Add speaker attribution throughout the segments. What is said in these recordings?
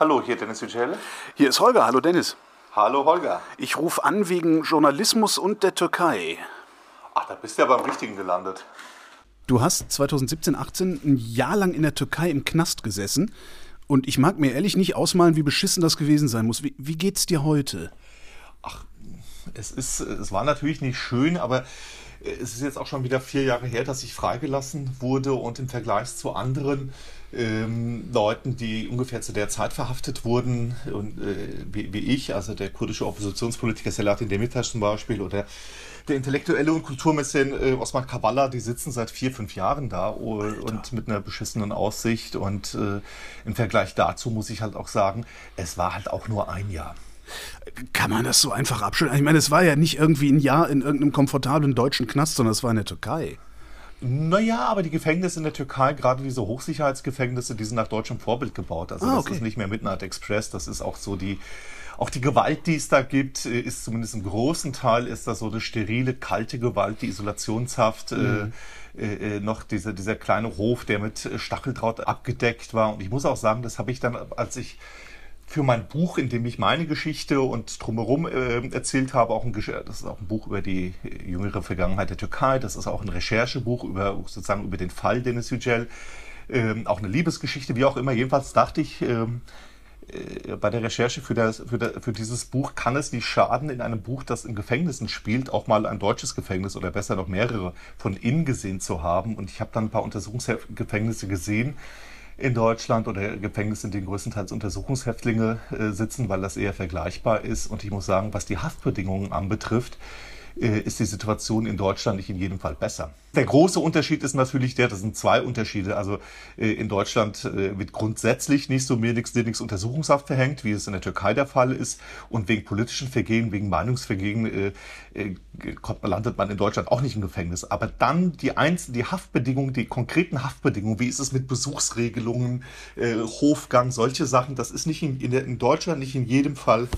Speaker 1: Hallo, hier Dennis Yücel.
Speaker 2: Hier ist Holger. Hallo Dennis.
Speaker 1: Hallo Holger.
Speaker 2: Ich rufe an wegen Journalismus und der Türkei.
Speaker 1: Ach, da bist du ja beim Richtigen gelandet.
Speaker 2: Du hast 2017, 18 ein Jahr lang in der Türkei im Knast gesessen. Und ich mag mir ehrlich nicht ausmalen, wie beschissen das gewesen sein muss. Wie, wie geht's dir heute?
Speaker 1: Ach, es ist, es war natürlich nicht schön, aber es ist jetzt auch schon wieder vier Jahre her, dass ich freigelassen wurde und im Vergleich zu anderen ähm, Leuten, die ungefähr zu der Zeit verhaftet wurden, und, äh, wie, wie, ich, also der kurdische Oppositionspolitiker Selahattin Demirtas zum Beispiel oder der Intellektuelle und Kulturmäzen äh, Osman Kavala, die sitzen seit vier, fünf Jahren da und, und mit einer beschissenen Aussicht. Und äh, im Vergleich dazu muss ich halt auch sagen, es war halt auch nur ein Jahr.
Speaker 2: Kann man das so einfach abschütteln? Ich meine, es war ja nicht irgendwie ein Jahr in irgendeinem komfortablen deutschen Knast, sondern es war in der Türkei.
Speaker 1: Naja, aber die Gefängnisse in der Türkei, gerade diese Hochsicherheitsgefängnisse, die sind nach deutschem Vorbild gebaut. Also ah, okay. das ist nicht mehr Midnight Express, das ist auch so die, auch die Gewalt, die es da gibt, äh, ist zumindest im großen Teil, ist das so eine sterile, kalte Gewalt, die Isolationshaft, äh, mhm. äh, äh, noch diese, dieser kleine Hof, der mit Stacheldraht abgedeckt war. Und ich muss auch sagen, das habe ich dann, als ich für mein Buch, in dem ich meine Geschichte und drumherum äh, erzählt habe, auch ein, das ist auch ein Buch über die jüngere Vergangenheit der Türkei, das ist auch ein Recherchebuch über sozusagen über den Fall Denis Yücel, ähm, auch eine Liebesgeschichte, wie auch immer. Jedenfalls dachte ich ähm, äh, bei der Recherche für, das, für, der, für dieses Buch kann es nicht schaden, in einem Buch, das in Gefängnissen spielt, auch mal ein deutsches Gefängnis oder besser noch mehrere von innen gesehen zu haben. Und ich habe dann ein paar Untersuchungsgefängnisse gesehen in Deutschland oder Gefängnisse, in denen größtenteils Untersuchungshäftlinge äh, sitzen, weil das eher vergleichbar ist. Und ich muss sagen, was die Haftbedingungen anbetrifft, ist die Situation in Deutschland nicht in jedem Fall besser. Der große Unterschied ist natürlich der, das sind zwei Unterschiede. Also äh, in Deutschland äh, wird grundsätzlich nicht so mehr nichts Untersuchungshaft verhängt, wie es in der Türkei der Fall ist. Und wegen politischen Vergehen, wegen Meinungsvergehen landet man in Deutschland auch nicht im Gefängnis. Aber dann die einzelnen, die Haftbedingungen, die konkreten Haftbedingungen, wie ist es mit Besuchsregelungen, Hofgang, solche Sachen, das ist nicht in, in Deutschland nicht in jedem Fall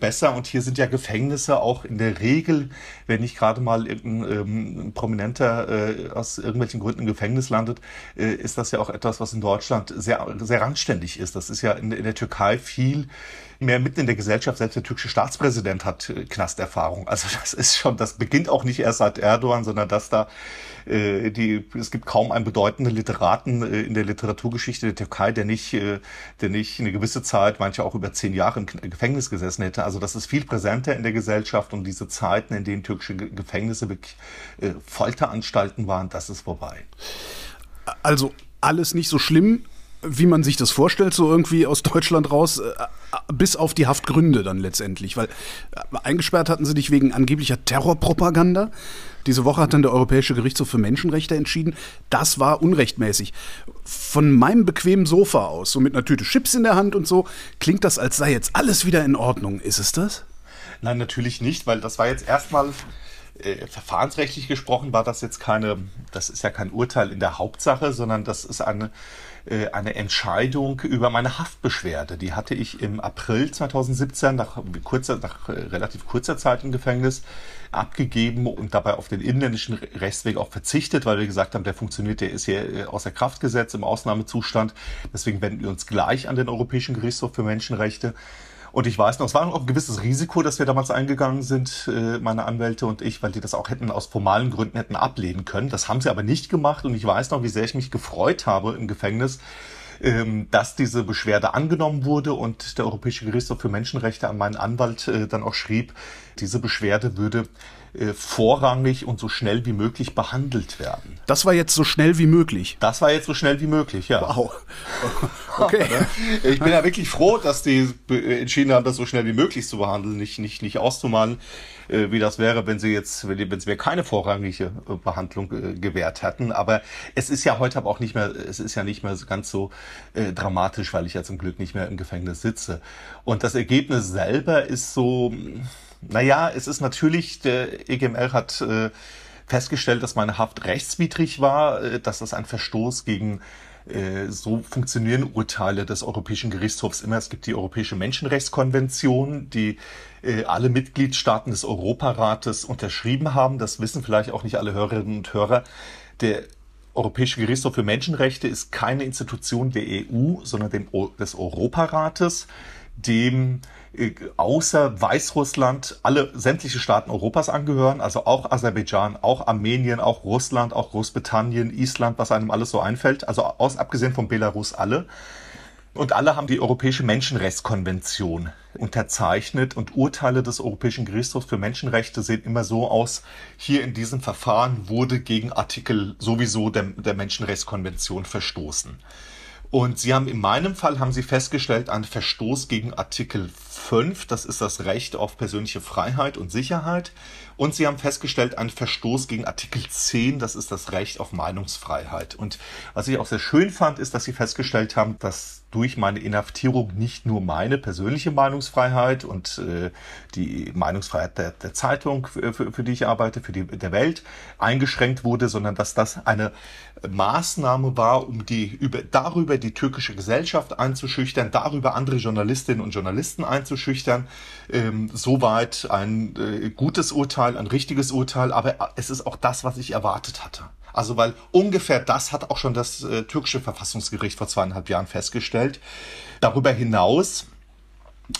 Speaker 1: besser. Und hier sind ja Gefängnisse auch in der Regel wenn nicht gerade mal irgendein ähm, Prominenter äh, aus irgendwelchen Gründen im Gefängnis landet, äh, ist das ja auch etwas, was in Deutschland sehr, sehr randständig ist. Das ist ja in, in der Türkei viel mehr mitten in der Gesellschaft. Selbst der türkische Staatspräsident hat äh, Knasterfahrung. Also das ist schon, das beginnt auch nicht erst seit Erdogan, sondern dass da äh, die, es gibt kaum einen bedeutenden Literaten äh, in der Literaturgeschichte der Türkei, der nicht, äh, der nicht eine gewisse Zeit, manche auch über zehn Jahre im Gefängnis gesessen hätte. Also das ist viel präsenter in der Gesellschaft und diese Zeiten, in denen türkische Gefängnisse wirklich äh, Folteranstalten waren, das ist vorbei.
Speaker 2: Also alles nicht so schlimm, wie man sich das vorstellt, so irgendwie aus Deutschland raus, äh, bis auf die Haftgründe dann letztendlich. Weil äh, eingesperrt hatten sie dich wegen angeblicher Terrorpropaganda. Diese Woche hat dann der Europäische Gerichtshof für Menschenrechte entschieden, das war unrechtmäßig. Von meinem bequemen Sofa aus, so mit einer Tüte Chips in der Hand und so, klingt das, als sei jetzt alles wieder in Ordnung. Ist es das?
Speaker 1: Nein, natürlich nicht, weil das war jetzt erstmal äh, verfahrensrechtlich gesprochen, war das jetzt keine, das ist ja kein Urteil in der Hauptsache, sondern das ist eine äh, eine Entscheidung über meine Haftbeschwerde. Die hatte ich im April 2017 nach, kurzer, nach äh, relativ kurzer Zeit im Gefängnis abgegeben und dabei auf den inländischen Rechtsweg auch verzichtet, weil wir gesagt haben, der funktioniert, der ist hier außer Kraft gesetzt im Ausnahmezustand. Deswegen wenden wir uns gleich an den Europäischen Gerichtshof für Menschenrechte. Und ich weiß noch, es war auch ein gewisses Risiko, dass wir damals eingegangen sind, äh, meine Anwälte und ich, weil die das auch hätten aus formalen Gründen hätten ablehnen können. Das haben sie aber nicht gemacht und ich weiß noch, wie sehr ich mich gefreut habe im Gefängnis, ähm, dass diese Beschwerde angenommen wurde und der Europäische Gerichtshof für Menschenrechte an meinen Anwalt äh, dann auch schrieb, diese Beschwerde würde äh, vorrangig und so schnell wie möglich behandelt werden.
Speaker 2: Das war jetzt so schnell wie möglich.
Speaker 1: Das war jetzt so schnell wie möglich, ja.
Speaker 2: Wow.
Speaker 1: Okay. ich bin ja wirklich froh, dass die entschieden haben, das so schnell wie möglich zu behandeln, nicht, nicht, nicht auszumalen, äh, wie das wäre, wenn sie jetzt, wenn, sie mir keine vorrangige äh, Behandlung gewährt hätten. Aber es ist ja heute aber auch nicht mehr, es ist ja nicht mehr ganz so äh, dramatisch, weil ich ja zum Glück nicht mehr im Gefängnis sitze. Und das Ergebnis selber ist so, naja, es ist natürlich, der EGML hat äh, festgestellt, dass meine Haft rechtswidrig war, äh, dass das ein Verstoß gegen äh, so funktionieren Urteile des Europäischen Gerichtshofs immer. Es gibt die Europäische Menschenrechtskonvention, die äh, alle Mitgliedstaaten des Europarates unterschrieben haben. Das wissen vielleicht auch nicht alle Hörerinnen und Hörer. Der Europäische Gerichtshof für Menschenrechte ist keine Institution der EU, sondern dem, des Europarates, dem außer Weißrussland alle sämtliche Staaten Europas angehören, also auch Aserbaidschan, auch Armenien, auch Russland, auch Großbritannien, Island, was einem alles so einfällt, also aus abgesehen von Belarus alle. Und alle haben die Europäische Menschenrechtskonvention unterzeichnet und Urteile des Europäischen Gerichtshofs für Menschenrechte sehen immer so aus, hier in diesem Verfahren wurde gegen Artikel sowieso der, der Menschenrechtskonvention verstoßen. Und Sie haben in meinem Fall haben Sie festgestellt, einen Verstoß gegen Artikel 5, das ist das Recht auf persönliche Freiheit und Sicherheit. Und Sie haben festgestellt, einen Verstoß gegen Artikel 10, das ist das Recht auf Meinungsfreiheit. Und was ich auch sehr schön fand, ist, dass Sie festgestellt haben, dass durch meine Inhaftierung nicht nur meine persönliche Meinungsfreiheit und äh, die Meinungsfreiheit der, der Zeitung, für, für, die ich arbeite, für die der Welt eingeschränkt wurde, sondern dass das eine Maßnahme war, um die über darüber die türkische Gesellschaft einzuschüchtern, darüber andere Journalistinnen und Journalisten einzuschüchtern. Ähm, soweit ein äh, gutes Urteil, ein richtiges Urteil, aber es ist auch das, was ich erwartet hatte. Also weil ungefähr das hat auch schon das äh, türkische Verfassungsgericht vor zweieinhalb Jahren festgestellt. Darüber hinaus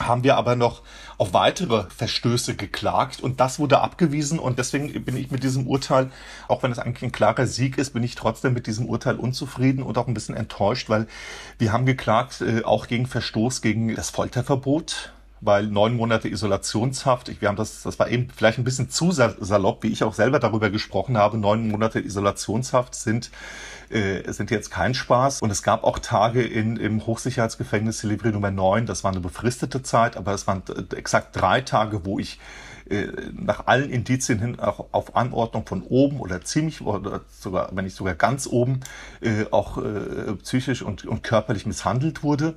Speaker 1: haben wir aber noch auf weitere Verstöße geklagt und das wurde abgewiesen und deswegen bin ich mit diesem Urteil, auch wenn es eigentlich ein klarer Sieg ist, bin ich trotzdem mit diesem Urteil unzufrieden und auch ein bisschen enttäuscht, weil wir haben geklagt äh, auch gegen Verstoß gegen das Folterverbot weil neun Monate Isolationshaft, ich, wir haben das, das war eben vielleicht ein bisschen zu salopp, wie ich auch selber darüber gesprochen habe, neun Monate Isolationshaft sind äh, sind jetzt kein Spaß. Und es gab auch Tage in, im Hochsicherheitsgefängnis Silivri Nummer 9, das war eine befristete Zeit, aber es waren exakt drei Tage, wo ich äh, nach allen Indizien hin auch auf Anordnung von oben oder ziemlich oder sogar, wenn nicht sogar ganz oben, äh, auch äh, psychisch und, und körperlich misshandelt wurde.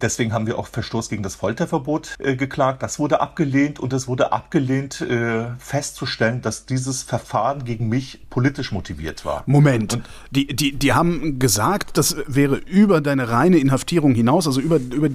Speaker 1: Deswegen haben wir auch Verstoß gegen das Folterverbot äh, geklagt. Das wurde abgelehnt und es wurde abgelehnt, äh, festzustellen, dass dieses Verfahren gegen mich politisch motiviert war.
Speaker 2: Moment, und die, die, die haben gesagt, das wäre über deine reine Inhaftierung hinaus, also über, über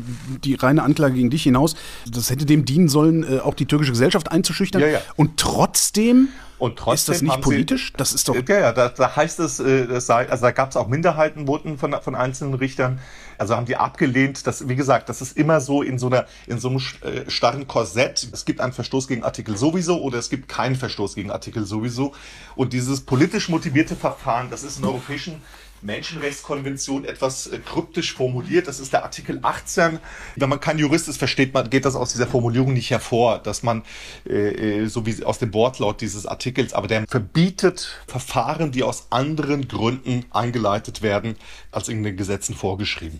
Speaker 2: die reine Anklage gegen dich hinaus, das hätte dem dienen sollen, äh, auch die türkische Gesellschaft einzuschüchtern. Ja, ja. Und trotzdem
Speaker 1: und trotzdem
Speaker 2: ist das nicht politisch?
Speaker 1: Sie, das ist doch. Ja, ja, da, da heißt es, äh, das sei, also da gab es auch Minderheitenvoten von, von einzelnen Richtern. Also haben die abgelehnt, dass, wie gesagt, das ist immer so in so einer, in so einem äh, starren Korsett. Es gibt einen Verstoß gegen Artikel sowieso oder es gibt keinen Verstoß gegen Artikel sowieso. Und dieses politisch motivierte Verfahren, das ist in europäischen Menschenrechtskonvention etwas äh, kryptisch formuliert. Das ist der Artikel 18. Wenn man kein Jurist ist, versteht man, geht das aus dieser Formulierung nicht hervor, dass man, äh, äh so wie aus dem Wortlaut dieses Artikels, aber der verbietet Verfahren, die aus anderen Gründen eingeleitet werden, als in den Gesetzen vorgeschrieben.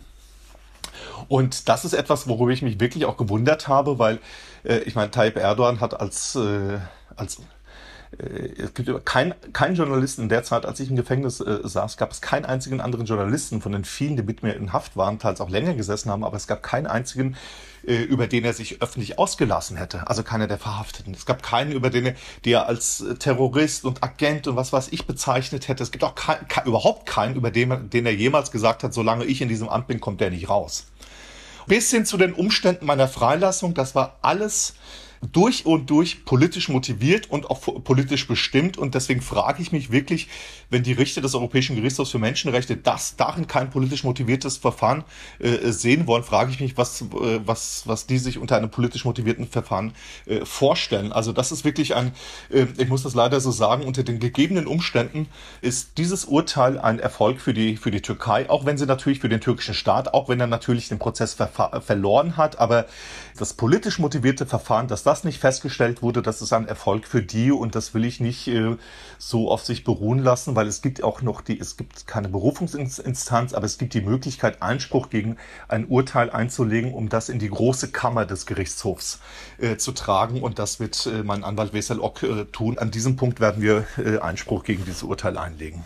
Speaker 1: Und das ist etwas, worüber ich mich wirklich auch gewundert habe, weil äh, ich meine, Tayyip Erdogan hat als, äh, als äh, es gibt keinen kein Journalisten in der Zeit, als ich im Gefängnis äh, saß, gab es keinen einzigen anderen Journalisten von den vielen, die mit mir in Haft waren, teils auch länger gesessen haben, aber es gab keinen einzigen, äh, über den er sich öffentlich ausgelassen hätte. Also keiner der Verhafteten. Es gab keinen, über den er, der als Terrorist und Agent und was weiß ich bezeichnet hätte. Es gibt auch kein, überhaupt keinen, über den, den er jemals gesagt hat, solange ich in diesem Amt bin, kommt der nicht raus. Bis hin zu den Umständen meiner Freilassung, das war alles durch und durch politisch motiviert und auch politisch bestimmt. Und deswegen frage ich mich wirklich, wenn die Richter des Europäischen Gerichtshofs für Menschenrechte das darin kein politisch motiviertes Verfahren äh, sehen wollen, frage ich mich, was, äh, was, was die sich unter einem politisch motivierten Verfahren äh, vorstellen. Also das ist wirklich ein, äh, ich muss das leider so sagen, unter den gegebenen Umständen ist dieses Urteil ein Erfolg für die, für die Türkei, auch wenn sie natürlich für den türkischen Staat, auch wenn er natürlich den Prozess verloren hat, aber das politisch motivierte Verfahren, dass das nicht festgestellt wurde, das ist ein Erfolg für die und das will ich nicht äh, so auf sich beruhen lassen, weil es gibt auch noch die, es gibt keine Berufungsinstanz, aber es gibt die Möglichkeit, Einspruch gegen ein Urteil einzulegen, um das in die große Kammer des Gerichtshofs äh, zu tragen und das wird äh, mein Anwalt Wesel Ock äh, tun. An diesem Punkt werden wir äh, Einspruch gegen dieses Urteil einlegen.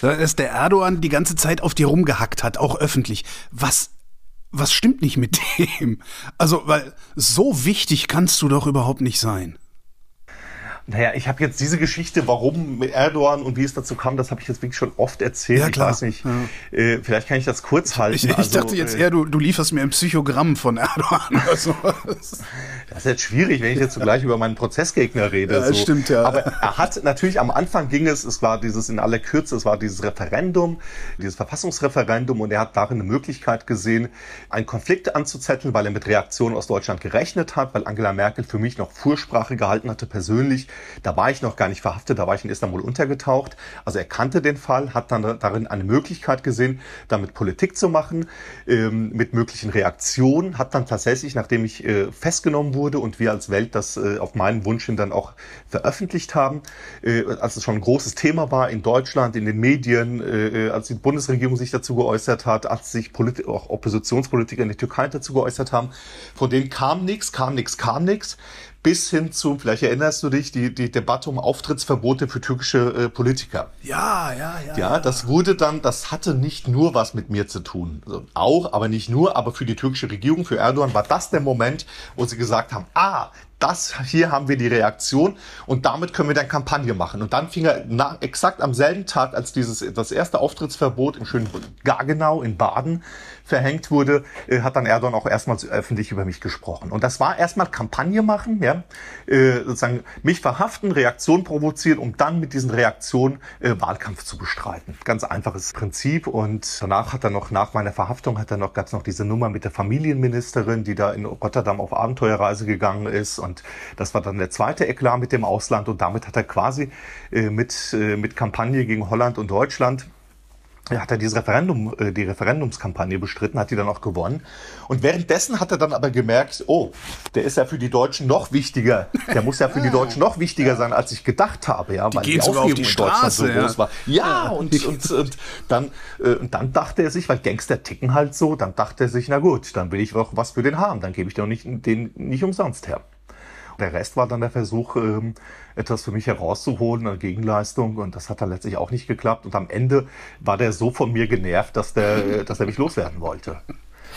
Speaker 2: Dass der Erdogan die ganze Zeit auf dir rumgehackt hat, auch öffentlich. Was was stimmt nicht mit dem? Also, weil so wichtig kannst du doch überhaupt nicht sein.
Speaker 1: Naja, ich habe jetzt diese Geschichte, warum mit Erdogan und wie es dazu kam, das habe ich jetzt wirklich schon oft erzählt. Ja, klar. Ich weiß nicht, ja. äh, vielleicht kann ich das kurz halten.
Speaker 2: Ich, ich also, dachte jetzt äh, eher, du, du lieferst mir ein Psychogramm von Erdogan oder so.
Speaker 1: Das ist jetzt schwierig, wenn ich jetzt zugleich über meinen Prozessgegner rede. Ja,
Speaker 2: so. stimmt, ja.
Speaker 1: Aber er hat natürlich am Anfang ging es, es war dieses in aller Kürze, es war dieses Referendum, dieses Verfassungsreferendum und er hat darin eine Möglichkeit gesehen, einen Konflikt anzuzetteln, weil er mit Reaktionen aus Deutschland gerechnet hat, weil Angela Merkel für mich noch Fursprache gehalten hatte persönlich da war ich noch gar nicht verhaftet, da war ich in Istanbul untergetaucht. Also er kannte den Fall, hat dann darin eine Möglichkeit gesehen, damit Politik zu machen, ähm, mit möglichen Reaktionen, hat dann tatsächlich, nachdem ich äh, festgenommen wurde und wir als Welt das äh, auf meinen Wunsch hin dann auch veröffentlicht haben, äh, als es schon ein großes Thema war in Deutschland, in den Medien, äh, äh, als die Bundesregierung sich dazu geäußert hat, als sich Polit auch Oppositionspolitiker in der Türkei dazu geäußert haben, von denen kam nichts, kam nichts, kam nichts bis hin zu, vielleicht erinnerst du dich, die, die Debatte um Auftrittsverbote für türkische äh, Politiker.
Speaker 2: Ja, ja, ja.
Speaker 1: Ja, das wurde dann, das hatte nicht nur was mit mir zu tun. Also auch, aber nicht nur, aber für die türkische Regierung, für Erdogan war das der Moment, wo sie gesagt haben, ah, das hier haben wir die Reaktion und damit können wir dann Kampagne machen. Und dann fing er nach, exakt am selben Tag, als dieses das erste Auftrittsverbot im schönen Gargenau in Baden verhängt wurde, äh, hat dann Erdogan auch erstmals öffentlich über mich gesprochen. Und das war erstmal Kampagne machen, ja, äh, sozusagen mich verhaften, Reaktion provozieren, um dann mit diesen Reaktionen äh, Wahlkampf zu bestreiten. Ganz einfaches Prinzip. Und danach hat er noch, nach meiner Verhaftung hat er noch, gab noch diese Nummer mit der Familienministerin, die da in Rotterdam auf Abenteuerreise gegangen ist. Und das war dann der zweite Eklat mit dem Ausland. Und damit hat er quasi äh, mit, äh, mit Kampagne gegen Holland und Deutschland hat er dieses Referendum, äh, die Referendumskampagne bestritten, hat die dann auch gewonnen. Und währenddessen hat er dann aber gemerkt, oh, der ist ja für die Deutschen noch wichtiger. Der muss ja für die Deutschen noch wichtiger sein, als ich gedacht habe, ja,
Speaker 2: die weil die Aufregung in Deutschland so
Speaker 1: ja. groß war. Ja, und, und, und dann, äh, und dann dachte er sich, weil Gangster ticken halt so, dann dachte er sich, na gut, dann will ich auch was für den haben, dann gebe ich doch nicht, den nicht umsonst her. Der Rest war dann der Versuch, ähm, etwas für mich herauszuholen, eine Gegenleistung. Und das hat dann letztlich auch nicht geklappt. Und am Ende war der so von mir genervt, dass der, dass er mich loswerden wollte.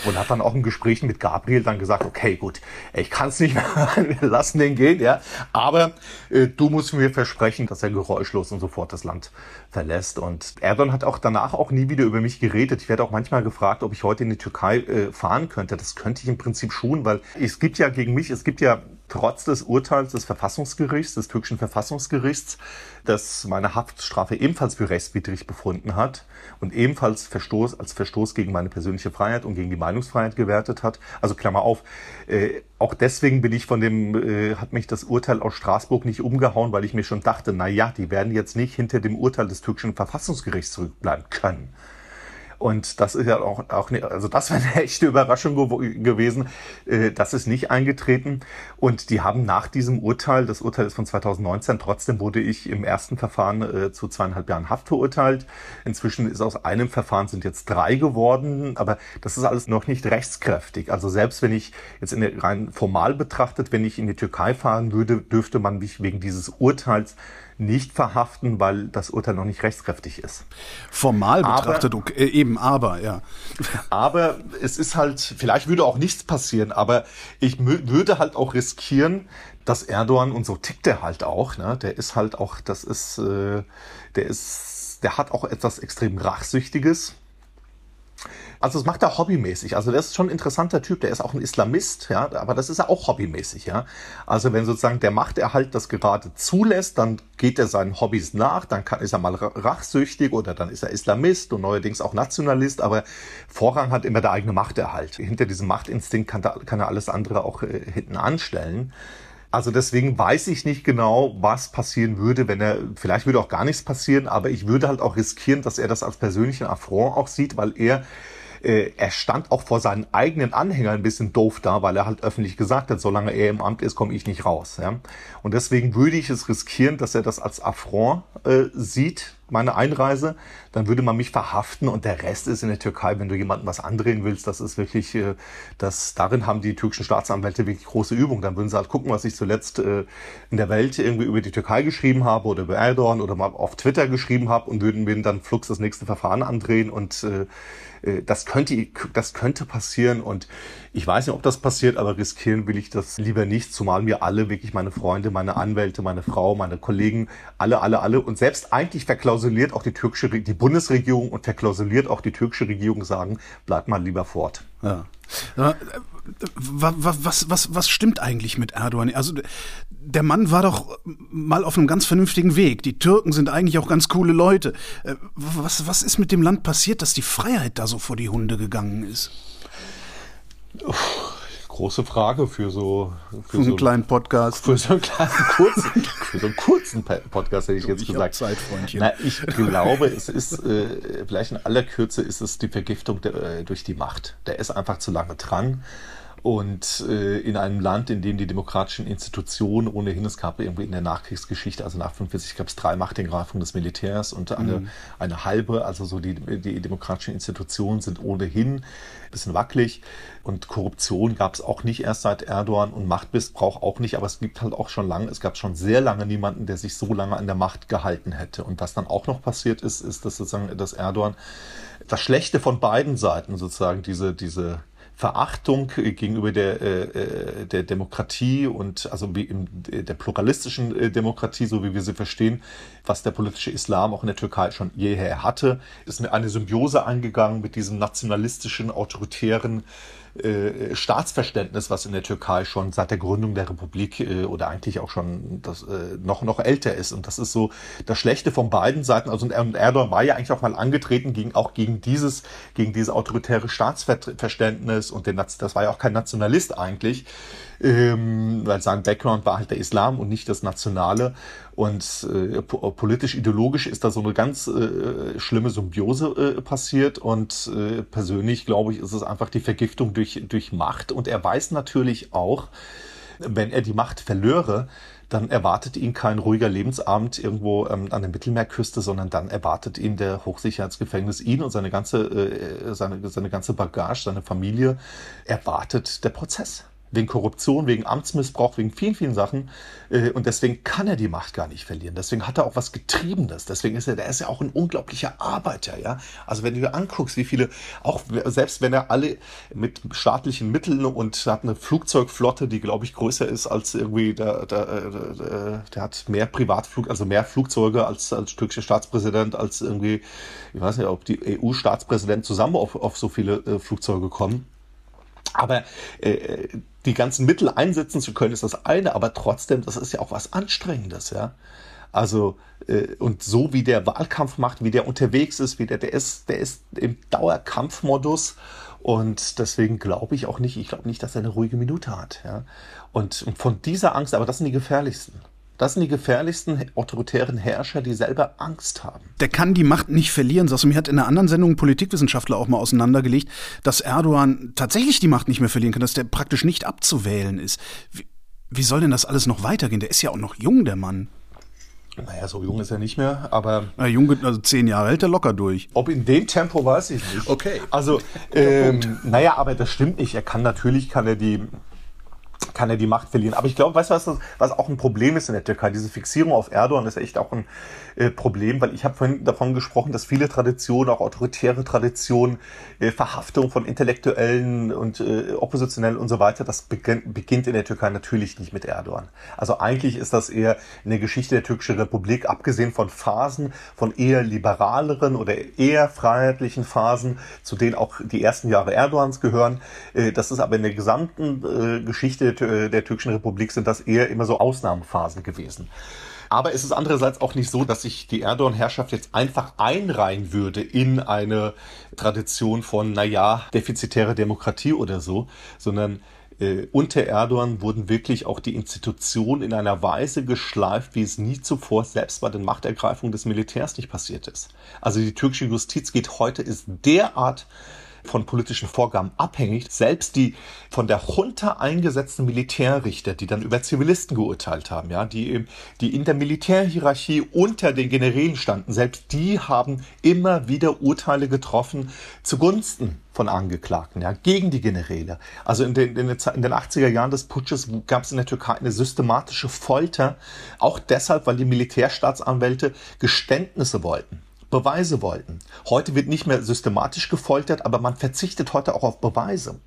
Speaker 1: Und hat dann auch im Gespräch mit Gabriel dann gesagt, okay, gut, ich kann es nicht mehr, wir lassen den gehen, ja. Aber äh, du musst mir versprechen, dass er geräuschlos und sofort das Land verlässt. Und Erdogan hat auch danach auch nie wieder über mich geredet. Ich werde auch manchmal gefragt, ob ich heute in die Türkei äh, fahren könnte. Das könnte ich im Prinzip schon, weil es gibt ja gegen mich, es gibt ja trotz des Urteils des Verfassungsgerichts, des türkischen Verfassungsgerichts, das meine Haftstrafe ebenfalls für rechtswidrig befunden hat und ebenfalls Verstoß, als Verstoß gegen meine persönliche Freiheit und gegen die Meinungsfreiheit gewertet hat. Also Klammer auf, äh, auch deswegen bin ich von dem, äh, hat mich das Urteil aus Straßburg nicht umgehauen, weil ich mir schon dachte, na ja, die werden jetzt nicht hinter dem Urteil des türkischen Verfassungsgerichts zurückbleiben können. Und das ist ja auch, auch ne, also das wäre eine echte Überraschung gewesen. Äh, das ist nicht eingetreten. Und die haben nach diesem Urteil, das Urteil ist von 2019, trotzdem wurde ich im ersten Verfahren äh, zu zweieinhalb Jahren Haft verurteilt. Inzwischen ist aus einem Verfahren sind jetzt drei geworden, aber das ist alles noch nicht rechtskräftig. Also selbst wenn ich jetzt in der, rein formal betrachtet, wenn ich in die Türkei fahren würde, dürfte man mich wegen dieses Urteils nicht verhaften, weil das Urteil noch nicht rechtskräftig ist.
Speaker 2: Formal betrachtet, aber, okay, eben, aber, ja.
Speaker 1: Aber es ist halt, vielleicht würde auch nichts passieren, aber ich würde halt auch riskieren, dass Erdogan, und so tickt er halt auch, ne, der ist halt auch, das ist, äh, der ist, der hat auch etwas extrem Rachsüchtiges also das macht er hobbymäßig. Also der ist schon ein interessanter Typ. Der ist auch ein Islamist, ja, aber das ist er auch hobbymäßig, ja. Also wenn sozusagen der Machterhalt das gerade zulässt, dann geht er seinen Hobbys nach, dann kann, ist er mal rachsüchtig oder dann ist er Islamist und neuerdings auch Nationalist, aber Vorrang hat immer der eigene Machterhalt. Hinter diesem Machtinstinkt kann, da, kann er alles andere auch äh, hinten anstellen. Also deswegen weiß ich nicht genau, was passieren würde, wenn er, vielleicht würde auch gar nichts passieren, aber ich würde halt auch riskieren, dass er das als persönlichen Affront auch sieht, weil er äh, er stand auch vor seinen eigenen Anhängern ein bisschen doof da, weil er halt öffentlich gesagt hat, solange er im Amt ist, komme ich nicht raus. Ja? Und deswegen würde ich es riskieren, dass er das als Affront äh, sieht, meine Einreise, dann würde man mich verhaften und der Rest ist in der Türkei, wenn du jemandem was andrehen willst, das ist wirklich, äh, das, darin haben die türkischen Staatsanwälte wirklich große Übung. Dann würden sie halt gucken, was ich zuletzt äh, in der Welt irgendwie über die Türkei geschrieben habe oder über Erdogan oder mal auf Twitter geschrieben habe und würden mir dann flugs das nächste Verfahren andrehen und äh, das könnte, das könnte passieren und ich weiß nicht, ob das passiert, aber riskieren will ich das lieber nicht, zumal mir alle, wirklich meine Freunde, meine Anwälte, meine Frau, meine Kollegen, alle, alle, alle und selbst eigentlich verklausuliert auch die türkische, die Bundesregierung und verklausuliert auch die türkische Regierung sagen, bleibt mal lieber fort.
Speaker 2: Ja. Was, was, was, was stimmt eigentlich mit Erdogan? Also der Mann war doch mal auf einem ganz vernünftigen Weg. Die Türken sind eigentlich auch ganz coole Leute. Äh, was, was ist mit dem Land passiert, dass die Freiheit da so vor die Hunde gegangen ist?
Speaker 1: Große Frage für so
Speaker 2: für, für so einen kleinen Podcast.
Speaker 1: Für so einen kleinen kurzen, für so einen kurzen Podcast hätte ich jetzt ich gesagt.
Speaker 2: Zeit, Freundchen.
Speaker 1: Na, ich glaube, es ist äh, vielleicht in aller Kürze ist es die Vergiftung der, äh, durch die Macht. Der ist einfach zu lange dran. Und äh, in einem Land, in dem die demokratischen Institutionen ohnehin, es gab irgendwie in der Nachkriegsgeschichte, also nach 45 gab es drei Machtengreifungen des Militärs und eine, mhm. eine halbe, also so die, die demokratischen Institutionen sind ohnehin ein bisschen wackelig. Und Korruption gab es auch nicht erst seit Erdogan und Machtmissbrauch auch nicht, aber es gibt halt auch schon lange, es gab schon sehr lange niemanden, der sich so lange an der Macht gehalten hätte. Und was dann auch noch passiert ist, ist, dass sozusagen, dass Erdogan das Schlechte von beiden Seiten sozusagen diese, diese Verachtung gegenüber der, äh, äh, der Demokratie und also wie im, der pluralistischen äh, Demokratie, so wie wir sie verstehen, was der politische Islam auch in der Türkei schon jeher hatte, ist eine Symbiose eingegangen mit diesem nationalistischen, autoritären äh, Staatsverständnis, was in der Türkei schon seit der Gründung der Republik äh, oder eigentlich auch schon das, äh, noch, noch älter ist. Und das ist so das Schlechte von beiden Seiten. Also und Erdogan war ja eigentlich auch mal angetreten gegen, auch gegen dieses, gegen dieses autoritäre Staatsverständnis und den, das war ja auch kein Nationalist eigentlich ähm, weil sein Background war halt der Islam und nicht das Nationale. Und äh, politisch-ideologisch ist da so eine ganz äh, schlimme Symbiose äh, passiert. Und äh, persönlich, glaube ich, ist es einfach die Vergiftung durch, durch Macht. Und er weiß natürlich auch, wenn er die Macht verlöre, dann erwartet ihn kein ruhiger Lebensabend irgendwo ähm, an der Mittelmeerküste, sondern dann erwartet ihn der Hochsicherheitsgefängnis ihn und seine ganze, äh, seine, seine ganze Bagage, seine Familie, erwartet der Prozess wegen Korruption, wegen Amtsmissbrauch, wegen vielen, vielen Sachen. Äh, und deswegen kann er die Macht gar nicht verlieren. Deswegen hat er auch was Getriebenes. Deswegen ist er, der ist ja auch ein unglaublicher Arbeiter, ja. Also wenn du dir anguckst, wie viele, auch selbst wenn er alle mit staatlichen Mitteln und hat eine Flugzeugflotte, die glaube ich größer ist als irgendwie, der, der, der, der hat mehr Privatflug, also mehr Flugzeuge als, als türkischer Staatspräsident, als irgendwie, ich weiß nicht, ob die EU-Staatspräsidenten zusammen auf, auf so viele äh, Flugzeuge kommen. Aber äh, die ganzen Mittel einsetzen zu können, ist das eine, aber trotzdem, das ist ja auch was Anstrengendes, ja. Also, äh, und so wie der Wahlkampf macht, wie der unterwegs ist, wie der, der ist, der ist im Dauerkampfmodus. Und deswegen glaube ich auch nicht, ich glaube nicht, dass er eine ruhige Minute hat, ja. Und, und von dieser Angst, aber das sind die gefährlichsten. Das sind die gefährlichsten autoritären Herrscher, die selber Angst haben.
Speaker 2: Der kann die Macht nicht verlieren. Sagst du, mir hat in einer anderen Sendung ein Politikwissenschaftler auch mal auseinandergelegt, dass Erdogan tatsächlich die Macht nicht mehr verlieren kann, dass der praktisch nicht abzuwählen ist. Wie, wie soll denn das alles noch weitergehen? Der ist ja auch noch jung, der Mann.
Speaker 1: Naja, so jung ist er nicht mehr, aber.
Speaker 2: Na, jung, also zehn Jahre hält er locker durch.
Speaker 1: Ob in dem Tempo, weiß ich nicht.
Speaker 2: Okay.
Speaker 1: Also, ähm, naja, aber das stimmt nicht. Er kann natürlich, kann er die kann er die Macht verlieren. Aber ich glaube, weißt du, was, was auch ein Problem ist in der Türkei? Diese Fixierung auf Erdogan ist echt auch ein äh, Problem, weil ich habe vorhin davon gesprochen, dass viele Traditionen, auch autoritäre Traditionen, äh, Verhaftung von Intellektuellen und äh, Oppositionellen und so weiter, das beginn, beginnt in der Türkei natürlich nicht mit Erdogan. Also eigentlich ist das eher in der Geschichte der türkischen Republik, abgesehen von Phasen, von eher liberaleren oder eher freiheitlichen Phasen, zu denen auch die ersten Jahre Erdogans gehören. Äh, das ist aber in der gesamten äh, Geschichte der, der türkischen Republik sind das eher immer so Ausnahmephasen gewesen. Aber es ist andererseits auch nicht so, dass sich die Erdogan-Herrschaft jetzt einfach einreihen würde in eine Tradition von, naja, defizitäre Demokratie oder so, sondern äh, unter Erdogan wurden wirklich auch die Institutionen in einer Weise geschleift, wie es nie zuvor selbst bei den Machtergreifungen des Militärs nicht passiert ist. Also die türkische Justiz geht heute, ist derart von politischen Vorgaben abhängig. Selbst die von der Junta eingesetzten Militärrichter, die dann über Zivilisten geurteilt haben, ja, die, die in der Militärhierarchie unter den Generälen standen, selbst die haben immer wieder Urteile getroffen zugunsten von Angeklagten, ja, gegen die Generäle. Also in den, in den, in den 80er Jahren des Putsches gab es in der Türkei eine systematische Folter, auch deshalb, weil die Militärstaatsanwälte Geständnisse wollten. Beweise wollten. Heute wird nicht mehr systematisch gefoltert, aber man verzichtet heute auch auf Beweise.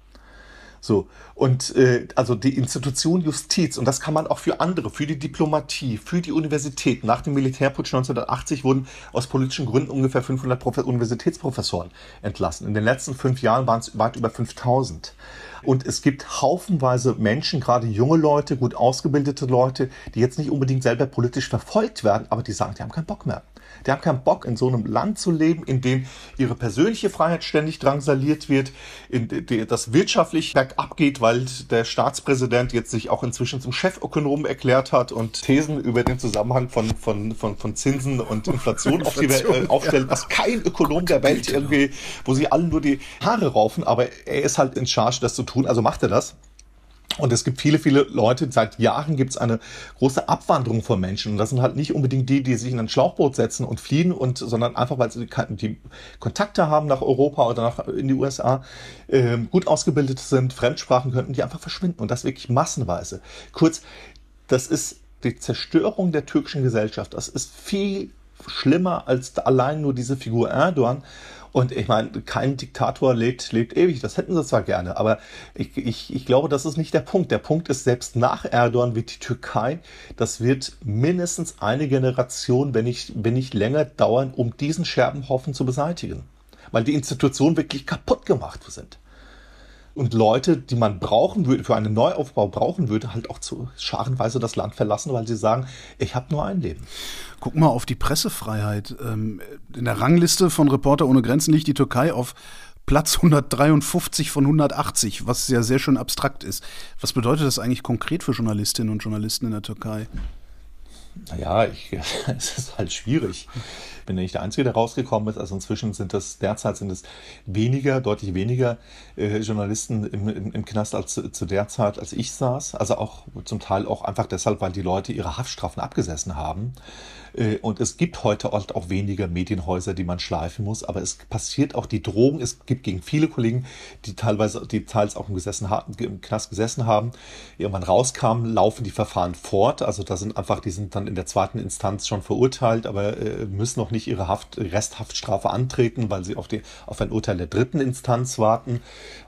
Speaker 1: So. Und äh, also die Institution Justiz, und das kann man auch für andere, für die Diplomatie, für die Universität. Nach dem Militärputsch 1980 wurden aus politischen Gründen ungefähr 500 Prof Universitätsprofessoren entlassen. In den letzten fünf Jahren waren es weit über 5000. Und es gibt haufenweise Menschen, gerade junge Leute, gut ausgebildete Leute, die jetzt nicht unbedingt selber politisch verfolgt werden, aber die sagen, die haben keinen Bock mehr. Die haben keinen Bock, in so einem Land zu leben, in dem ihre persönliche Freiheit ständig drangsaliert wird, in das wirtschaftlich bergab geht, weil der Staatspräsident jetzt sich auch inzwischen zum Chefökonom erklärt hat und Thesen über den Zusammenhang von, von, von, von Zinsen und Inflation, auf die äh, aufstellt, was kein Ökonom der Welt irgendwie, wo sie alle nur die Haare raufen, aber er ist halt in Charge, das zu tun, also macht er das. Und es gibt viele, viele Leute, seit Jahren gibt es eine große Abwanderung von Menschen. Und das sind halt nicht unbedingt die, die sich in ein Schlauchboot setzen und fliehen, und, sondern einfach, weil sie die Kontakte haben nach Europa oder nach, in die USA, äh, gut ausgebildet sind, Fremdsprachen könnten, die einfach verschwinden. Und das wirklich massenweise. Kurz, das ist die Zerstörung der türkischen Gesellschaft. Das ist viel schlimmer als allein nur diese Figur Erdogan. Und ich meine, kein Diktator lebt, lebt ewig. Das hätten sie zwar gerne, aber ich, ich, ich glaube, das ist nicht der Punkt. Der Punkt ist, selbst nach Erdogan wird die Türkei, das wird mindestens eine Generation, wenn nicht, wenn nicht länger dauern, um diesen Scherbenhaufen zu beseitigen. Weil die Institutionen wirklich kaputt gemacht sind und Leute, die man brauchen würde, für einen Neuaufbau brauchen würde, halt auch zu scharenweise das Land verlassen, weil sie sagen, ich habe nur ein Leben.
Speaker 2: Guck mal auf die Pressefreiheit. Ähm, in der Rangliste von Reporter ohne Grenzen liegt die Türkei auf Platz 153 von 180, was ja sehr schön abstrakt ist. Was bedeutet das eigentlich konkret für Journalistinnen und Journalisten in der Türkei?
Speaker 1: Naja, ich, es ist halt schwierig bin ja nicht der Einzige, der rausgekommen ist. Also inzwischen sind das, derzeit sind es weniger, deutlich weniger äh, Journalisten im, im, im, Knast als zu, zu der Zeit, als ich saß. Also auch zum Teil auch einfach deshalb, weil die Leute ihre Haftstrafen abgesessen haben. Äh, und es gibt heute auch weniger Medienhäuser, die man schleifen muss, aber es passiert auch die Drohung. Es gibt gegen viele Kollegen, die teilweise, die teils auch im, gesessen im Knast gesessen haben, irgendwann rauskamen, laufen die Verfahren fort. Also da sind einfach, die sind dann in der zweiten Instanz schon verurteilt, aber äh, müssen noch nicht ihre Haft, Resthaftstrafe antreten, weil sie auf, die, auf ein Urteil der dritten Instanz warten,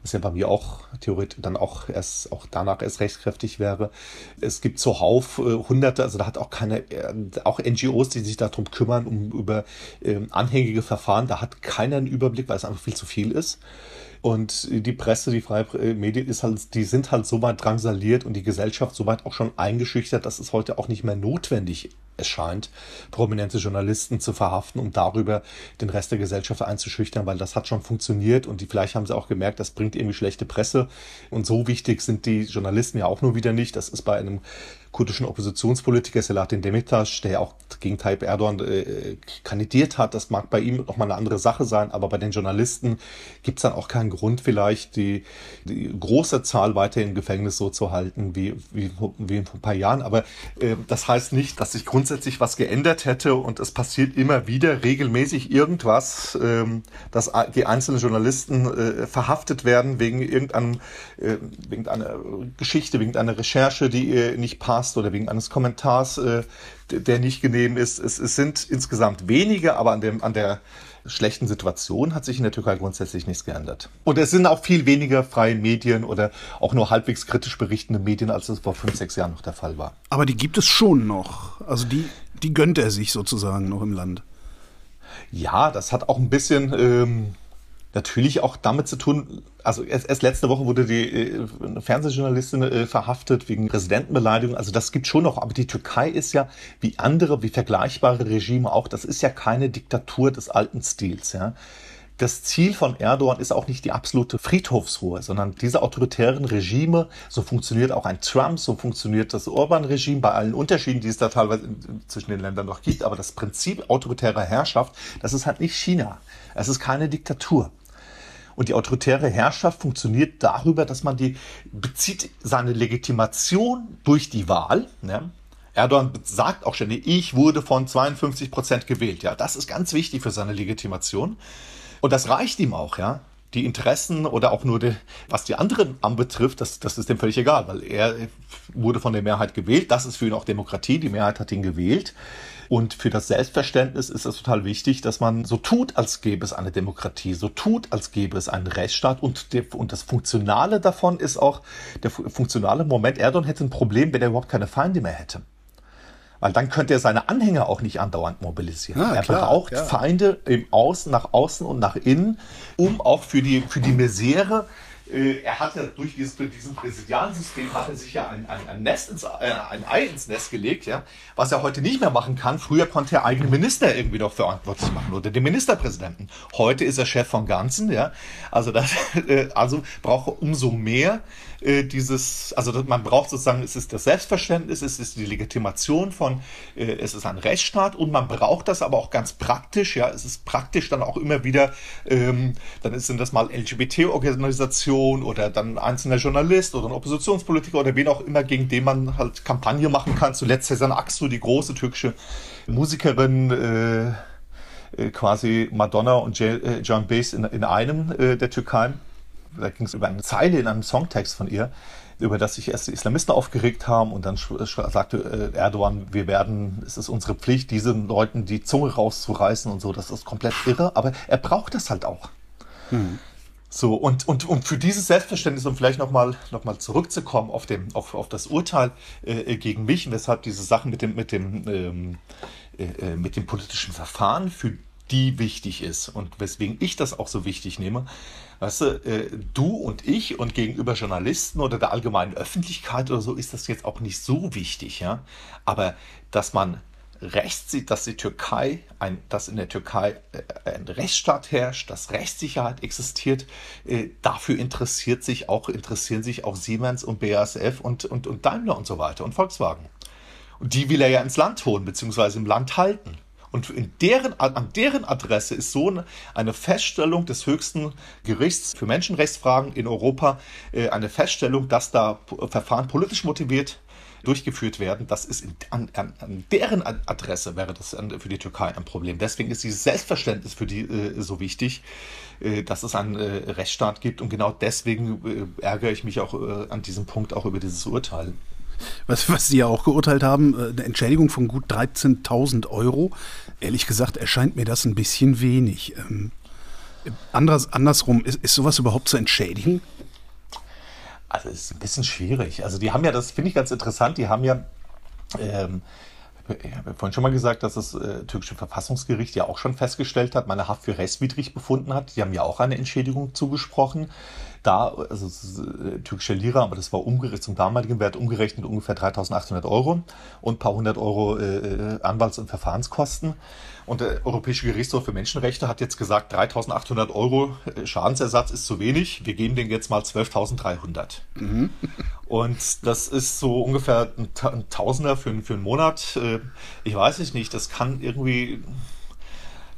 Speaker 1: was ja bei mir auch theoretisch dann auch erst auch danach erst rechtskräftig wäre. Es gibt zuhauf äh, hunderte, also da hat auch keine, auch NGOs, die sich darum kümmern, um über äh, anhängige Verfahren, da hat keiner einen Überblick, weil es einfach viel zu viel ist. Und die Presse, die freie äh, Medien ist halt, die sind halt so weit drangsaliert und die Gesellschaft so weit auch schon eingeschüchtert, dass es heute auch nicht mehr notwendig erscheint, prominente Journalisten zu verhaften, um darüber den Rest der Gesellschaft einzuschüchtern, weil das hat schon funktioniert und die vielleicht haben sie auch gemerkt, das bringt irgendwie schlechte Presse. Und so wichtig sind die Journalisten ja auch nur wieder nicht. Das ist bei einem kurdischen Oppositionspolitiker Selahattin Demirtas, der ja auch gegen Tayyip Erdogan äh, kandidiert hat. Das mag bei ihm noch mal eine andere Sache sein, aber bei den Journalisten gibt es dann auch keinen Grund, vielleicht die, die große Zahl weiter im Gefängnis so zu halten wie, wie, wie vor ein paar Jahren. Aber äh, das heißt nicht, dass sich grundsätzlich was geändert hätte und es passiert immer wieder regelmäßig irgendwas, äh, dass die einzelnen Journalisten äh, verhaftet werden wegen irgendeinem, äh, wegen einer Geschichte, wegen einer Recherche, die äh, nicht passt hast oder wegen eines Kommentars, äh, der nicht genehm ist. Es, es sind insgesamt wenige, aber an, dem, an der schlechten Situation hat sich in der Türkei grundsätzlich nichts geändert. Und es sind auch viel weniger freie Medien oder auch nur halbwegs kritisch berichtende Medien, als es vor fünf, sechs Jahren noch der Fall war.
Speaker 2: Aber die gibt es schon noch. Also die, die gönnt er sich sozusagen noch im Land.
Speaker 1: Ja, das hat auch ein bisschen. Ähm, natürlich auch damit zu tun, also erst, erst letzte Woche wurde die äh, Fernsehjournalistin äh, verhaftet wegen Präsidentenbeleidigung. Also das gibt schon noch, aber die Türkei ist ja wie andere, wie vergleichbare Regime auch, das ist ja keine Diktatur des alten Stils, ja. Das Ziel von Erdogan ist auch nicht die absolute Friedhofsruhe, sondern diese autoritären Regime, so funktioniert auch ein Trump, so funktioniert das Orban-Regime bei allen Unterschieden, die es da teilweise zwischen den Ländern noch gibt. Aber das Prinzip autoritärer Herrschaft, das ist halt nicht China. Es ist keine Diktatur. Und die autoritäre Herrschaft funktioniert darüber, dass man die bezieht seine Legitimation durch die Wahl. Ne? Erdogan sagt auch ständig, ich wurde von 52 Prozent gewählt. Ja, das ist ganz wichtig für seine Legitimation. Und das reicht ihm auch, ja. Die Interessen oder auch nur, die, was die anderen anbetrifft, das, das ist dem völlig egal, weil er wurde von der Mehrheit gewählt. Das ist für ihn auch Demokratie. Die Mehrheit hat ihn gewählt. Und für das Selbstverständnis ist es total wichtig, dass man so tut, als gäbe es eine Demokratie, so tut, als gäbe es einen Rechtsstaat. Und, der, und das Funktionale davon ist auch, der funktionale Moment, Erdogan hätte ein Problem, wenn er überhaupt keine Feinde mehr hätte. Weil dann könnte er seine Anhänger auch nicht andauernd mobilisieren. Ah, er klar, braucht ja. Feinde im Außen, nach außen und nach innen, um auch für die, für die Misere äh, er hat ja durch, dieses, durch diesen Präsidialsystem hat er sich ja ein, ein, ein, Nest ins, äh, ein Ei ins Nest gelegt, ja, was er heute nicht mehr machen kann. Früher konnte er eigene Minister irgendwie noch verantwortlich machen oder den Ministerpräsidenten. Heute ist er Chef von Ganzen, ja. Also das, äh, also braucht er umso mehr äh, dieses, also man braucht sozusagen, es ist das Selbstverständnis, es ist die Legitimation von, äh, es ist ein Rechtsstaat und man braucht das aber auch ganz praktisch, ja, es ist praktisch dann auch immer wieder, ähm, dann sind das mal LGBT-Organisationen oder dann ein einzelner Journalist oder ein Oppositionspolitiker oder wen auch immer, gegen den man halt Kampagne machen kann. Zuletzt Sezen Aksu, die große türkische Musikerin, äh, äh quasi Madonna und John Bass in, in einem äh, der Türkei da ging es über eine Zeile in einem Songtext von ihr, über das sich erst die Islamisten aufgeregt haben und dann sagte äh, Erdogan, wir werden, es ist unsere Pflicht, diesen Leuten die Zunge rauszureißen und so. Das ist komplett irre, aber er braucht das halt auch. Mhm. So, und, und, und für dieses Selbstverständnis, um vielleicht nochmal noch mal zurückzukommen auf, dem, auf, auf das Urteil äh, gegen mich, weshalb diese Sachen mit dem, mit dem, ähm, äh, äh mit dem politischen Verfahren für die wichtig ist und weswegen ich das auch so wichtig nehme, Weißt du, äh, du und ich und gegenüber Journalisten oder der allgemeinen Öffentlichkeit oder so ist das jetzt auch nicht so wichtig, ja. Aber dass man Recht sieht, dass die Türkei, ein, dass in der Türkei äh, ein Rechtsstaat herrscht, dass Rechtssicherheit existiert, äh, dafür interessiert sich auch, interessieren sich auch Siemens und BASF und, und, und Daimler und so weiter und Volkswagen. Und die will er ja ins Land holen, beziehungsweise im Land halten. Und in deren, an deren Adresse ist so eine Feststellung des höchsten Gerichts für Menschenrechtsfragen in Europa, äh, eine Feststellung, dass da Verfahren politisch motiviert durchgeführt werden, das ist in, an, an, deren Adresse wäre das für die Türkei ein Problem. Deswegen ist dieses Selbstverständnis für die äh, so wichtig, äh, dass es einen Rechtsstaat gibt und genau deswegen ärgere ich mich auch an diesem Punkt auch über dieses Urteil.
Speaker 2: Was, was Sie ja auch geurteilt haben, eine Entschädigung von gut 13.000 Euro ehrlich gesagt erscheint mir das ein bisschen wenig. Ähm, anders, andersrum, ist, ist sowas überhaupt zu entschädigen?
Speaker 1: Also ist ein bisschen schwierig. Also die haben ja, das finde ich ganz interessant, die haben ja, ähm, ich habe vorhin schon mal gesagt, dass das äh, türkische Verfassungsgericht ja auch schon festgestellt hat, meine Haft für rechtswidrig befunden hat. Die haben ja auch eine Entschädigung zugesprochen da, also äh, türkische Lira, aber das war umgerechnet zum damaligen Wert umgerechnet ungefähr 3.800 Euro und ein paar hundert Euro äh, äh, Anwalts- und Verfahrenskosten. Und der Europäische Gerichtshof für Menschenrechte hat jetzt gesagt, 3.800 Euro äh, Schadensersatz ist zu wenig. Wir geben den jetzt mal 12.300. Mhm. Und das ist so ungefähr ein, Tausender für, für einen Monat. Ich weiß es nicht, das kann irgendwie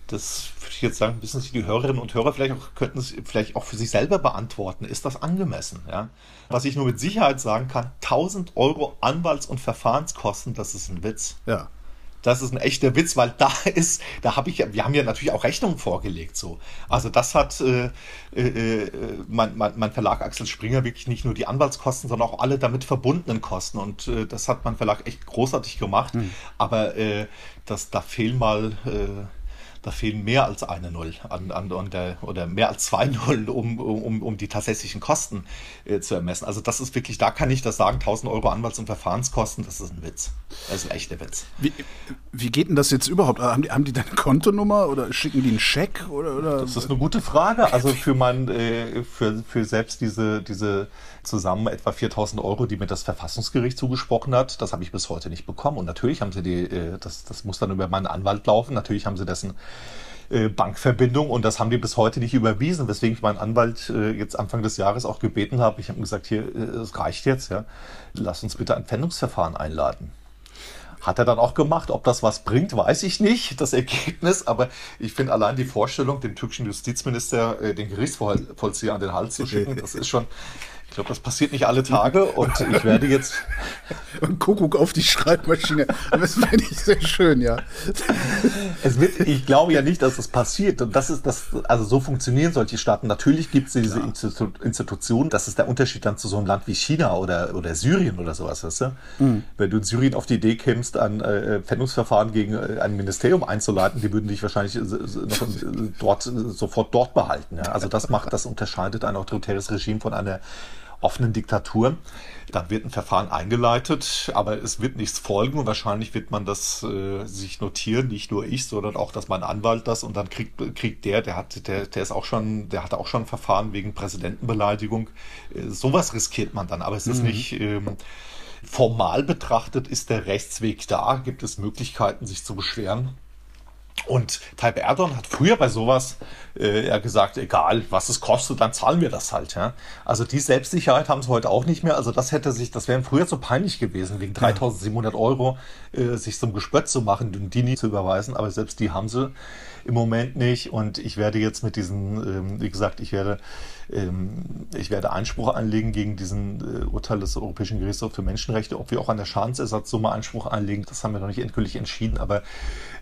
Speaker 1: das würde ich jetzt sagen, wissen Sie, die Hörerinnen und Hörer vielleicht auch, könnten es vielleicht auch für sich selber beantworten. Ist das angemessen? Ja? Was ich nur mit Sicherheit sagen kann, 1000 Euro Anwalts- und Verfahrenskosten, das ist ein Witz.
Speaker 2: Ja.
Speaker 1: Das ist ein echter Witz, weil da ist, da habe ich ja, wir haben ja natürlich auch Rechnungen vorgelegt so. Also das hat äh, äh, äh, mein, mein, mein, Verlag Axel Springer wirklich nicht nur die Anwaltskosten, sondern auch alle damit verbundenen Kosten. Und äh, das hat mein Verlag echt großartig gemacht. Mhm. Aber äh, das, da fehlen mal äh, da fehlen mehr als eine Null an, an, an der, oder mehr als zwei Nullen, um, um, um die tatsächlichen Kosten äh, zu ermessen. Also das ist wirklich, da kann ich das sagen, 1000 Euro Anwalts- und Verfahrenskosten, das ist ein Witz. Das ist ein echter Witz.
Speaker 2: Wie, wie geht denn das jetzt überhaupt? Haben die, haben die deine Kontonummer oder schicken die einen Scheck? Oder, oder?
Speaker 1: Das ist eine gute Frage. Also für, mein, äh, für, für selbst diese, diese zusammen etwa 4000 Euro, die mir das Verfassungsgericht zugesprochen hat. Das habe ich bis heute nicht bekommen. Und natürlich haben sie die, äh, das, das muss dann über meinen Anwalt laufen. Natürlich haben sie dessen Bankverbindung und das haben die bis heute nicht überwiesen, weswegen ich meinen Anwalt äh, jetzt Anfang des Jahres auch gebeten habe. Ich habe gesagt, hier, es reicht jetzt, ja, lass uns bitte ein Pfändungsverfahren einladen. Hat er dann auch gemacht. Ob das was bringt, weiß ich nicht, das Ergebnis. Aber ich finde allein die Vorstellung, den türkischen Justizminister, äh, den Gerichtsvollzieher an den Hals zu schicken, das ist schon, ich glaube, das passiert nicht alle Tage und ich werde jetzt.
Speaker 2: Und Kuckuck auf die Schreibmaschine. Aber das finde ich sehr schön, ja.
Speaker 1: Es wird, ich glaube ja nicht, dass das passiert. Und das ist das, also so funktionieren solche Staaten. Natürlich gibt es diese Institu Institutionen. Das ist der Unterschied dann zu so einem Land wie China oder, oder Syrien oder sowas, weißt du? Mhm. Wenn du in Syrien auf die Idee kämst, ein äh, Pfändungsverfahren gegen äh, ein Ministerium einzuleiten, die würden dich wahrscheinlich äh, noch dort, sofort dort behalten. Ja? Also das macht, das unterscheidet ein autoritäres Regime von einer offenen Diktatur. Dann wird ein Verfahren eingeleitet, aber es wird nichts folgen und wahrscheinlich wird man das äh, sich notieren, nicht nur ich, sondern auch, dass mein Anwalt das und dann kriegt, kriegt der, der hat, der, der ist auch schon, der hatte auch schon ein Verfahren wegen Präsidentenbeleidigung. Äh, sowas riskiert man dann, aber es ist mhm. nicht, ähm, formal betrachtet ist der Rechtsweg da, gibt es Möglichkeiten, sich zu beschweren. Und Tayyip Erdogan hat früher bei sowas äh, ja gesagt, egal was es kostet, dann zahlen wir das halt. Ja? Also die Selbstsicherheit haben sie heute auch nicht mehr. Also das hätte sich, das wäre früher so peinlich gewesen, wegen 3.700 Euro äh, sich zum Gespött zu machen und die nie zu überweisen. Aber selbst die haben sie im Moment nicht. Und ich werde jetzt mit diesen, ähm, wie gesagt, ich werde, ähm, ich werde Einspruch anlegen gegen diesen äh, Urteil des Europäischen Gerichtshofs für Menschenrechte. Ob wir auch an der Schadensersatzsumme Einspruch anlegen, das haben wir noch nicht endgültig entschieden. Aber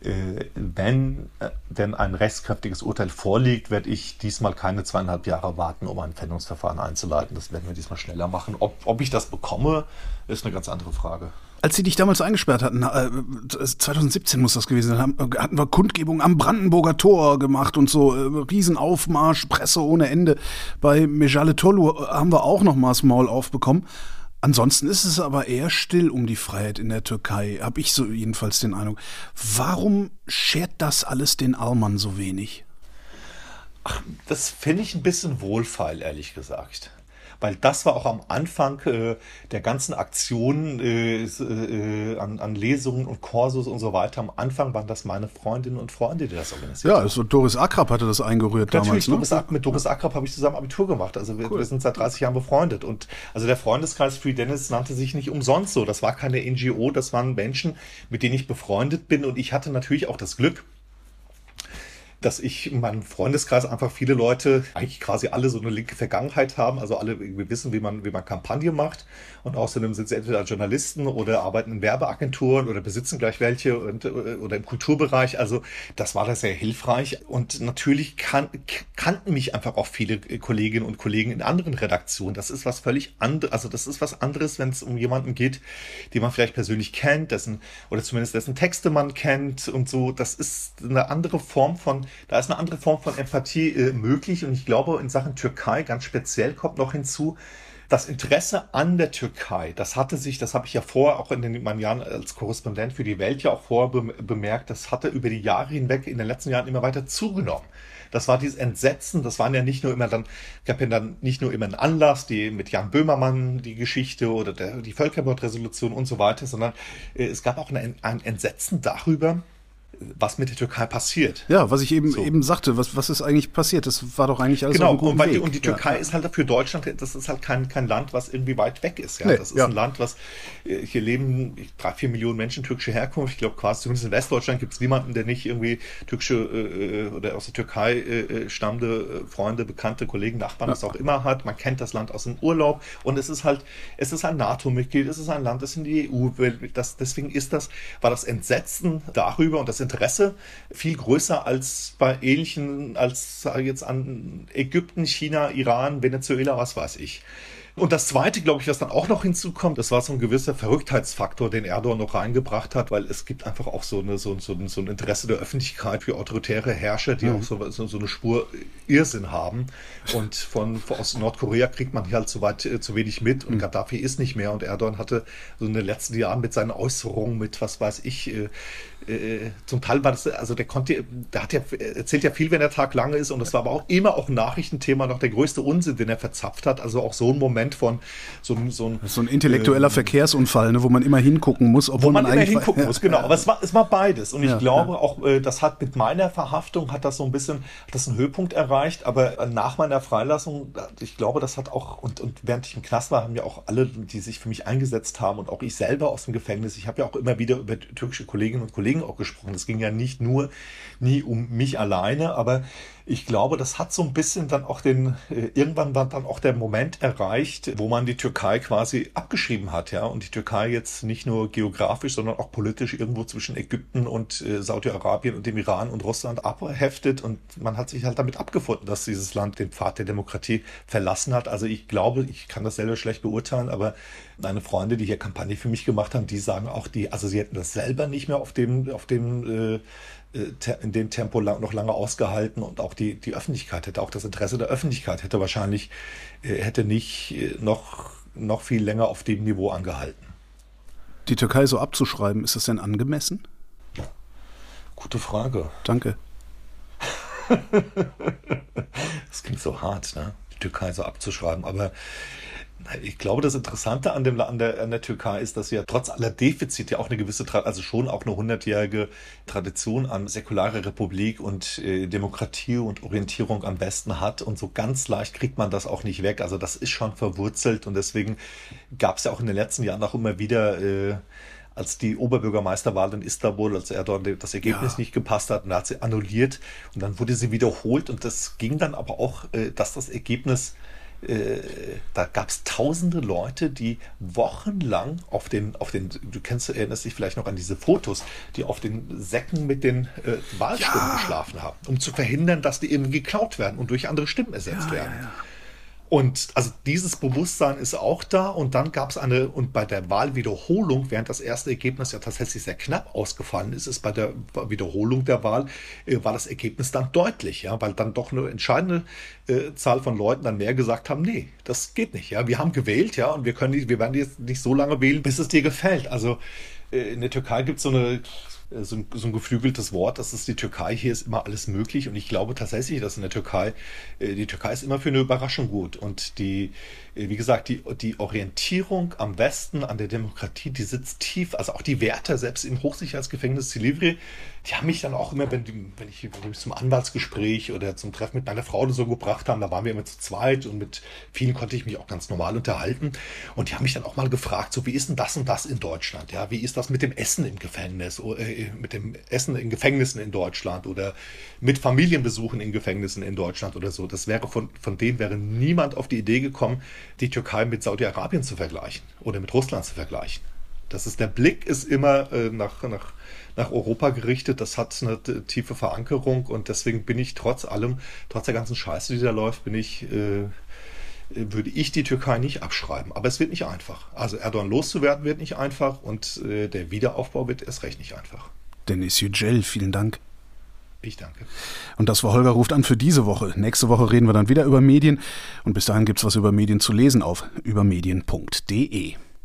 Speaker 1: äh, wenn äh, denn ein rechtskräftiges Urteil vorliegt, werde ich diesmal keine zweieinhalb Jahre warten, um ein Pfändungsverfahren einzuleiten. Das werden wir diesmal schneller machen. Ob, ob ich das bekomme, ist eine ganz andere Frage.
Speaker 2: Als sie dich damals eingesperrt hatten, äh, 2017 muss das gewesen sein, hatten wir Kundgebung am Brandenburger Tor gemacht und so, äh, Riesenaufmarsch, Presse ohne Ende. Bei Mejale Tolu haben wir auch noch mal das Maul aufbekommen. Ansonsten ist es aber eher still um die Freiheit in der Türkei, habe ich so jedenfalls den Eindruck. Warum schert das alles den Alman so wenig?
Speaker 1: Ach, das finde ich ein bisschen wohlfeil, ehrlich gesagt weil das war auch am Anfang äh, der ganzen Aktionen äh, äh, an, an, Lesungen und Kursus und so weiter. Am Anfang waren das meine Freundinnen und Freunde, die das organisiert
Speaker 2: haben. Ja, also Doris Akrab hatte das eingerührt
Speaker 1: Natürlich, damals. Ne? Doris, mit Doris Akrab habe ich zusammen Abitur gemacht. Also wir, cool. wir, sind seit 30 Jahren befreundet. Und also der Freundeskreis Free Dennis nannte sich nicht umsonst so. Das war keine NGO, das waren Menschen, mit denen ich befreundet bin. Und ich hatte natürlich auch das Glück, dass ich in meinem Freundeskreis einfach viele Leute, eigentlich quasi alle so eine linke Vergangenheit haben, also alle irgendwie wissen, wie man, wie man Kampagne macht. Und außerdem sind sie entweder Journalisten oder arbeiten in Werbeagenturen oder besitzen gleich welche und, oder im Kulturbereich. Also das war da sehr hilfreich. Und natürlich kan kannten mich einfach auch viele Kolleginnen und Kollegen in anderen Redaktionen. Das ist was völlig anderes, also das ist was anderes, wenn es um jemanden geht, den man vielleicht persönlich kennt, dessen, oder zumindest dessen Texte man kennt und so. Das ist eine andere Form von da ist eine andere Form von Empathie äh, möglich. Und ich glaube, in Sachen Türkei ganz speziell kommt noch hinzu, das Interesse an der Türkei, das hatte sich, das habe ich ja vorher auch in den meinen Jahren als Korrespondent für die Welt ja auch vorher bemerkt, das hatte über die Jahre hinweg in den letzten Jahren immer weiter zugenommen. Das war dieses Entsetzen, das waren ja nicht nur immer dann, gab ja dann nicht nur immer einen Anlass, die mit Jan Böhmermann die Geschichte oder der, die Völkerbordresolution und so weiter, sondern äh, es gab auch ein, ein Entsetzen darüber, was mit der Türkei passiert.
Speaker 2: Ja, was ich eben so. eben sagte, was, was ist eigentlich passiert? Das war doch eigentlich
Speaker 1: alles genau, und, weil die, und die Türkei ja. ist halt für Deutschland, das ist halt kein, kein Land, was irgendwie weit weg ist. Ja? Nee, das ist ja. ein Land, was äh, hier leben drei, vier Millionen Menschen türkische Herkunft. Ich glaube, quasi zumindest in Westdeutschland gibt es niemanden, der nicht irgendwie türkische äh, oder aus der Türkei äh, äh stammende äh, Freunde, Bekannte, Kollegen, Nachbarn, was auch immer hat. Man kennt das Land aus dem Urlaub und es ist halt, es ist ein NATO-Mitglied, es ist ein Land, das in die EU will. Das, deswegen ist das, war das Entsetzen darüber und das Interesse viel größer als bei ähnlichen, als jetzt an Ägypten, China, Iran, Venezuela, was weiß ich. Und das Zweite, glaube ich, was dann auch noch hinzukommt, das war so ein gewisser Verrücktheitsfaktor, den Erdogan noch reingebracht hat, weil es gibt einfach auch so, eine, so, so, so ein Interesse der Öffentlichkeit für autoritäre Herrscher, die mhm. auch so, so, so, eine Spur Irrsinn haben. Und von, von aus Nordkorea kriegt man hier halt zu, weit, äh, zu wenig mit und mhm. Gaddafi ist nicht mehr. Und Erdogan hatte so in den letzten Jahren mit seinen Äußerungen, mit was weiß ich, äh, äh, zum Teil war das, also der konnte, der hat ja, erzählt ja viel, wenn der Tag lange ist und das war aber auch immer auch ein Nachrichtenthema noch der größte Unsinn, den er verzapft hat. Also auch so ein Moment von so, ein
Speaker 2: so ein. So ein intellektueller äh, Verkehrsunfall, ne, wo man immer hingucken muss, obwohl wo man, man immer
Speaker 1: hingucken muss, genau. Aber es war, es war beides. Und ich ja, glaube ja. auch, äh, das hat mit meiner Verhaftung hat das so ein bisschen, hat das einen Höhepunkt erreicht, aber nach meiner Freilassung, ich glaube, das hat auch, und, und während ich im Knast war, haben ja auch alle, die sich für mich eingesetzt haben und auch ich selber aus dem Gefängnis, ich habe ja auch immer wieder über türkische Kolleginnen und Kollegen auch gesprochen. Es ging ja nicht nur, nie um mich alleine, aber ich glaube, das hat so ein bisschen dann auch den, äh, irgendwann war dann auch der Moment erreicht, wo man die Türkei quasi abgeschrieben hat, ja, und die Türkei jetzt nicht nur geografisch, sondern auch politisch irgendwo zwischen Ägypten und äh, Saudi-Arabien und dem Iran und Russland abheftet und man hat sich halt damit abgefunden, dass dieses Land den Pfad der Demokratie verlassen hat. Also ich glaube, ich kann das selber schlecht beurteilen, aber meine Freunde, die hier Kampagne für mich gemacht haben, die sagen auch, die, also sie hätten das selber nicht mehr auf dem, auf dem äh, in dem Tempo noch lange ausgehalten und auch die, die Öffentlichkeit hätte, auch das Interesse der Öffentlichkeit hätte wahrscheinlich, äh, hätte nicht äh, noch, noch viel länger auf dem Niveau angehalten.
Speaker 2: Die Türkei so abzuschreiben, ist das denn angemessen?
Speaker 1: Gute Frage.
Speaker 2: Danke.
Speaker 1: das klingt so hart, ne? Die Türkei so abzuschreiben, aber ich glaube, das Interessante an, dem, an, der, an der Türkei ist, dass sie ja trotz aller Defizite ja auch eine gewisse, also schon auch eine hundertjährige Tradition an säkularer Republik und äh, Demokratie und Orientierung am Westen hat. Und so ganz leicht kriegt man das auch nicht weg. Also das ist schon verwurzelt und deswegen gab es ja auch in den letzten Jahren auch immer wieder äh, als die Oberbürgermeisterwahl in Istanbul, als Erdogan das Ergebnis ja. nicht gepasst hat, und hat sie annulliert und dann wurde sie wiederholt und das ging dann aber auch, äh, dass das Ergebnis äh, da gab es tausende Leute, die wochenlang auf den, auf den, du kennst, erinnerst dich vielleicht noch an diese Fotos, die auf den Säcken mit den äh, Wahlstimmen ja. geschlafen haben, um zu verhindern, dass die eben geklaut werden und durch andere Stimmen ersetzt ja, werden. Ja, und also dieses Bewusstsein ist auch da. Und dann gab es eine, und bei der Wahlwiederholung, während das erste Ergebnis ja tatsächlich sehr knapp ausgefallen ist, ist bei der Wiederholung der Wahl, äh, war das Ergebnis dann deutlich, ja, weil dann doch eine entscheidende äh, Zahl von Leuten dann mehr gesagt haben, nee, das geht nicht, ja. Wir haben gewählt, ja, und wir können nicht, wir werden jetzt nicht so lange wählen, bis es dir gefällt. Also äh, in der Türkei gibt es so eine so ein, so ein geflügeltes Wort, das ist die Türkei, hier ist immer alles möglich. Und ich glaube tatsächlich, dass in der Türkei, äh, die Türkei ist immer für eine Überraschung gut. Und die, äh, wie gesagt, die, die Orientierung am Westen, an der Demokratie, die sitzt tief, also auch die Werte, selbst im Hochsicherheitsgefängnis Silivri, die haben mich dann auch immer, wenn, wenn ich zum Anwaltsgespräch oder zum Treffen mit meiner Frau oder so gebracht haben, da waren wir immer zu zweit und mit vielen konnte ich mich auch ganz normal unterhalten. Und die haben mich dann auch mal gefragt, so wie ist denn das und das in Deutschland? Ja, wie ist das mit dem Essen im Gefängnis, äh, mit dem Essen in Gefängnissen in Deutschland oder mit Familienbesuchen in Gefängnissen in Deutschland oder so? Das wäre von, von denen wäre niemand auf die Idee gekommen, die Türkei mit Saudi-Arabien zu vergleichen oder mit Russland zu vergleichen. Das ist der Blick ist immer äh, nach, nach nach Europa gerichtet. Das hat eine tiefe Verankerung und deswegen bin ich trotz allem, trotz der ganzen Scheiße, die da läuft, bin ich, äh, würde ich die Türkei nicht abschreiben. Aber es wird nicht einfach. Also Erdogan loszuwerden wird nicht einfach und äh, der Wiederaufbau wird erst recht nicht einfach.
Speaker 2: Dennis Yücel, vielen Dank.
Speaker 1: Ich danke.
Speaker 2: Und das war Holger ruft an für diese Woche. Nächste Woche reden wir dann wieder über Medien und bis dahin gibt es was über Medien zu lesen auf übermedien.de.